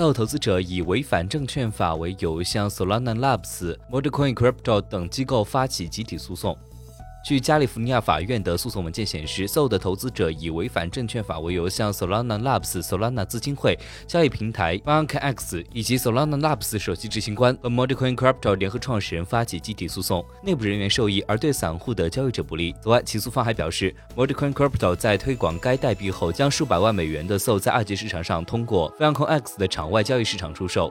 道投资者以违反证券法为由，向 Solana Labs、Modcoin Crypto 等机构发起集体诉讼。据加利福尼亚法院的诉讼文件显示 so 的投资者以违反证券法为由向 solana labs solana 资金会交易平台 one x 以及 solana labs 首席执行官 mordicoincrypto 联合创始人发起集体诉讼内部人员受益而对散户的交易者不利。此外起诉方还表示 mordicoincrypto 在推广该代币后将数百万美元的 sol 在二级市场上通过非常 x 的场外交易市场出售。